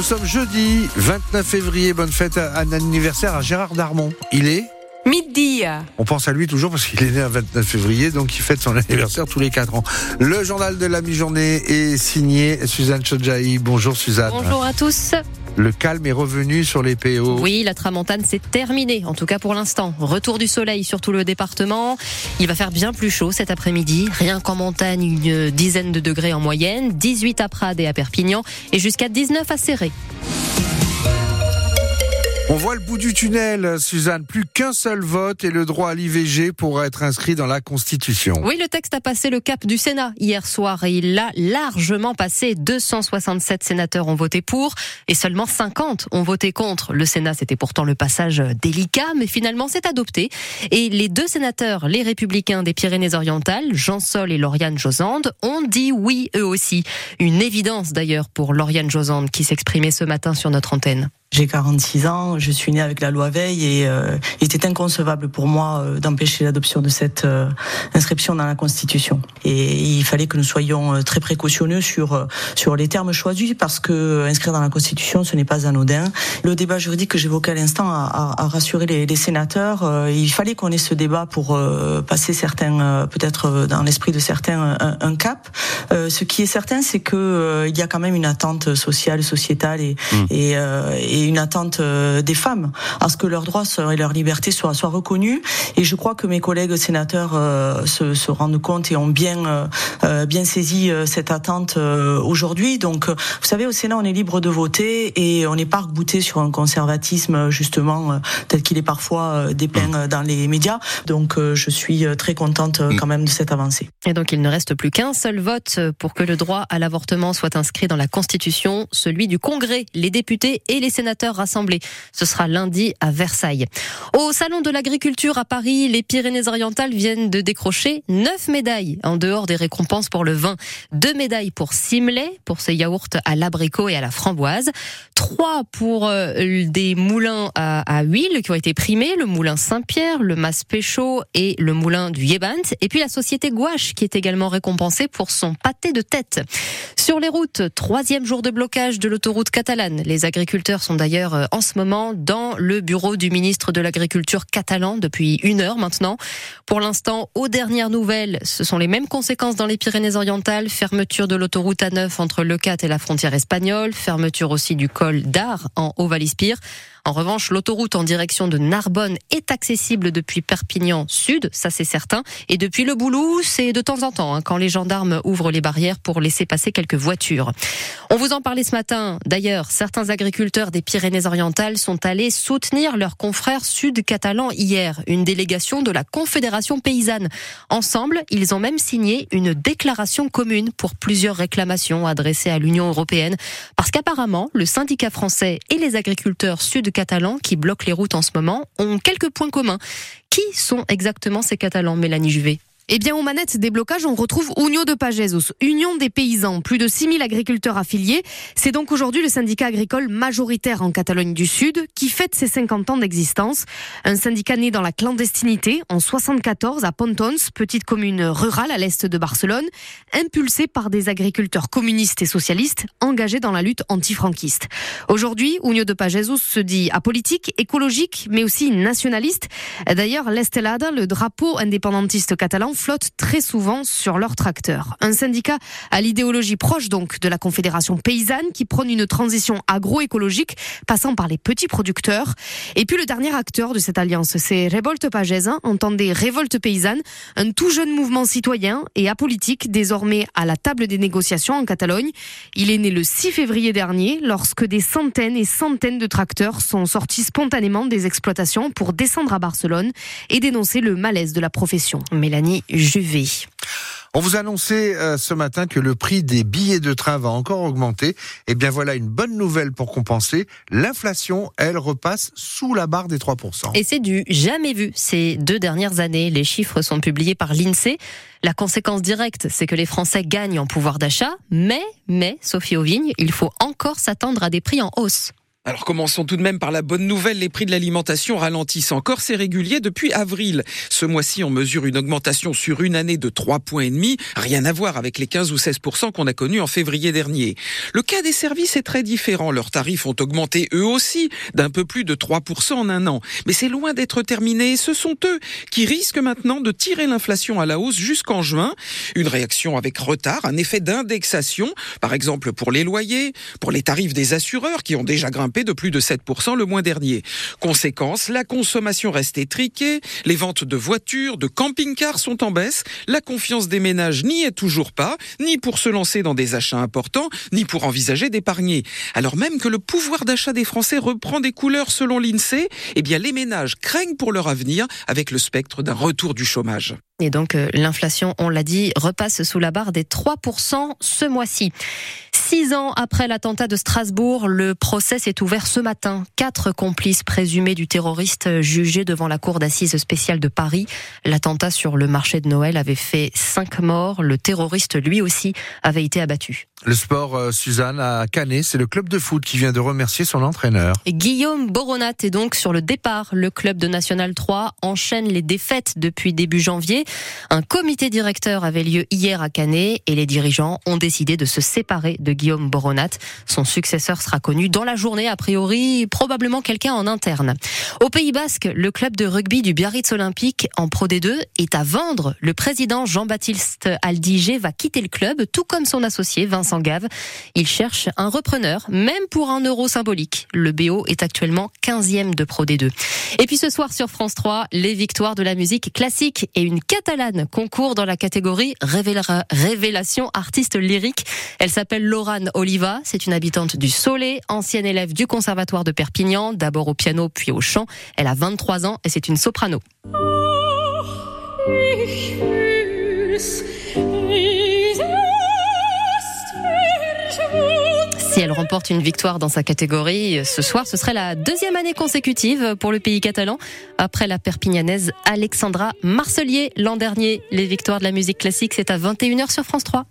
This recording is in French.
Nous sommes jeudi 29 février. Bonne fête à un anniversaire à Gérard Darmon. Il est Midi. On pense à lui toujours parce qu'il est né le 29 février, donc il fête son anniversaire tous les 4 ans. Le journal de la mi-journée est signé Suzanne Chodjaï. Bonjour Suzanne. Bonjour à tous. Le calme est revenu sur les PO. Oui, la tramontane c'est terminé, en tout cas pour l'instant. Retour du soleil sur tout le département. Il va faire bien plus chaud cet après-midi. Rien qu'en montagne, une dizaine de degrés en moyenne. 18 à Prades et à Perpignan et jusqu'à 19 à Serré. On voit le bout du tunnel, Suzanne. Plus qu'un seul vote et le droit à l'IVG pourra être inscrit dans la Constitution. Oui, le texte a passé le cap du Sénat hier soir et il l'a largement passé. 267 sénateurs ont voté pour et seulement 50 ont voté contre. Le Sénat, c'était pourtant le passage délicat, mais finalement c'est adopté. Et les deux sénateurs, les républicains des Pyrénées-Orientales, Jean Sol et Lauriane Josande, ont dit oui eux aussi. Une évidence d'ailleurs pour Lauriane Josande qui s'exprimait ce matin sur notre antenne. J'ai 46 ans, je suis née avec la loi Veil et euh, il était inconcevable pour moi euh, d'empêcher l'adoption de cette euh, inscription dans la Constitution. Et il fallait que nous soyons très précautionneux sur sur les termes choisis parce que inscrire dans la Constitution ce n'est pas anodin. Le débat juridique que j'évoquais à l'instant a, a, a, rassuré les, les sénateurs. il fallait qu'on ait ce débat pour passer certains, peut-être dans l'esprit de certains, un, un cap. ce qui est certain, c'est que il y a quand même une attente sociale, sociétale et, mmh. et, et une attente euh, des femmes à ce que leurs droits et leur liberté soient, soient reconnus. Et je crois que mes collègues sénateurs euh, se, se, rendent compte et ont bien, euh, bien saisi cette attente aujourd'hui. Donc, vous savez, au Sénat, on est libre de voter et on n'est pas rebouté sur un conservatisme justement tel qu'il est parfois dépeint dans les médias. Donc, je suis très contente quand même de cette avancée. Et donc, il ne reste plus qu'un seul vote pour que le droit à l'avortement soit inscrit dans la Constitution, celui du Congrès. Les députés et les sénateurs rassemblés. Ce sera lundi à Versailles. Au Salon de l'agriculture à Paris, les Pyrénées-Orientales viennent de décrocher neuf médailles en dehors des récompenses pour le vin. Deux médailles pour Simlay, pour ses yaourts à l'abricot et à la framboise. Trois pour euh, des moulins à, à, huile qui ont été primés, le moulin Saint-Pierre, le Mas Péchaud et le moulin du Yébant. Et puis la société Gouache qui est également récompensée pour son pâté de tête. Sur les routes, troisième jour de blocage de l'autoroute catalane. Les agriculteurs sont d'ailleurs euh, en ce moment dans le bureau du ministre de l'Agriculture catalan depuis une heure maintenant. Pour l'instant, aux dernières nouvelles, ce sont les mêmes conséquences dans les Pyrénées-Orientales. Fermeture de l'autoroute A9 entre le Cat et la frontière espagnole. Fermeture aussi du col d'Ar en Haut-Valispire. En revanche, l'autoroute en direction de Narbonne est accessible depuis Perpignan Sud, ça c'est certain. Et depuis le Boulou, c'est de temps en temps, hein, quand les gendarmes ouvrent les barrières pour laisser passer quelques voitures. On vous en parlait ce matin. D'ailleurs, certains agriculteurs des Pyrénées-Orientales sont allés soutenir leurs confrères sud-catalans hier, une délégation de la Confédération paysanne. Ensemble, ils ont même signé une déclaration commune pour plusieurs réclamations adressées à l'Union européenne, parce qu'apparemment, le syndicat français et les agriculteurs sud catalans qui bloquent les routes en ce moment ont quelques points communs. Qui sont exactement ces Catalans, Mélanie Juvet? Eh bien, aux manettes des blocages, on retrouve Union de Pagesos, Union des paysans, plus de 6000 agriculteurs affiliés. C'est donc aujourd'hui le syndicat agricole majoritaire en Catalogne du Sud qui fête ses 50 ans d'existence. Un syndicat né dans la clandestinité en 74 à Pontons, petite commune rurale à l'est de Barcelone, impulsé par des agriculteurs communistes et socialistes engagés dans la lutte antifranquiste. Aujourd'hui, Union de Pagesos se dit apolitique, écologique, mais aussi nationaliste. D'ailleurs, l'Estelada, le drapeau indépendantiste catalan, flottent très souvent sur leur tracteur. Un syndicat à l'idéologie proche donc de la Confédération paysanne qui prône une transition agroécologique passant par les petits producteurs. Et puis le dernier acteur de cette alliance, c'est Révolte Pagès, entendez Révolte paysanne, un tout jeune mouvement citoyen et apolitique désormais à la table des négociations en Catalogne. Il est né le 6 février dernier lorsque des centaines et centaines de tracteurs sont sortis spontanément des exploitations pour descendre à Barcelone et dénoncer le malaise de la profession. Mélanie On vous annonçait euh, ce matin que le prix des billets de train va encore augmenter. Eh bien voilà une bonne nouvelle pour compenser. L'inflation, elle repasse sous la barre des 3%. Et c'est du jamais vu ces deux dernières années. Les chiffres sont publiés par l'INSEE. La conséquence directe, c'est que les Français gagnent en pouvoir d'achat. Mais, mais, Sophie Auvigne, il faut encore s'attendre à des prix en hausse. Alors commençons tout de même par la bonne nouvelle, les prix de l'alimentation ralentissent encore, c'est régulier depuis avril. Ce mois-ci, on mesure une augmentation sur une année de 3 points rien à voir avec les 15 ou 16 qu'on a connus en février dernier. Le cas des services est très différent, leurs tarifs ont augmenté eux aussi d'un peu plus de 3 en un an, mais c'est loin d'être terminé, ce sont eux qui risquent maintenant de tirer l'inflation à la hausse jusqu'en juin, une réaction avec retard, un effet d'indexation, par exemple pour les loyers, pour les tarifs des assureurs qui ont déjà grimpé de plus de 7% le mois dernier. Conséquence, la consommation reste étriquée, les ventes de voitures, de camping-cars sont en baisse, la confiance des ménages n'y est toujours pas, ni pour se lancer dans des achats importants, ni pour envisager d'épargner. Alors même que le pouvoir d'achat des Français reprend des couleurs selon l'INSEE, eh bien les ménages craignent pour leur avenir avec le spectre d'un retour du chômage. Et donc euh, l'inflation, on l'a dit, repasse sous la barre des 3% ce mois-ci. Six ans après l'attentat de Strasbourg, le procès s'est ouvert ce matin. Quatre complices présumés du terroriste jugés devant la cour d'assises spéciale de Paris. L'attentat sur le marché de Noël avait fait cinq morts. Le terroriste, lui aussi, avait été abattu. Le sport, euh, Suzanne, à Canet, c'est le club de foot qui vient de remercier son entraîneur. Guillaume Boronat est donc sur le départ. Le club de National 3 enchaîne les défaites depuis début janvier. Un comité directeur avait lieu hier à Canet et les dirigeants ont décidé de se séparer de Guillaume Boronat. Son successeur sera connu dans la journée, a priori, probablement quelqu'un en interne. Au Pays Basque, le club de rugby du Biarritz Olympique en Pro D2 est à vendre. Le président Jean-Baptiste Aldiger va quitter le club, tout comme son associé Vincent Il cherche un repreneur, même pour un euro symbolique. Le BO est actuellement 15e de Pro D2. Et puis ce soir sur France 3, les victoires de la musique classique et une catalane concourt dans la catégorie révélation artiste lyrique. Elle s'appelle Laurane Oliva. C'est une habitante du Soleil, ancienne élève du conservatoire de Perpignan, d'abord au piano puis au chant. Elle a 23 ans et c'est une soprano. Si elle remporte une victoire dans sa catégorie ce soir, ce serait la deuxième année consécutive pour le pays catalan, après la perpignanaise Alexandra Marcelier l'an dernier. Les victoires de la musique classique, c'est à 21h sur France 3.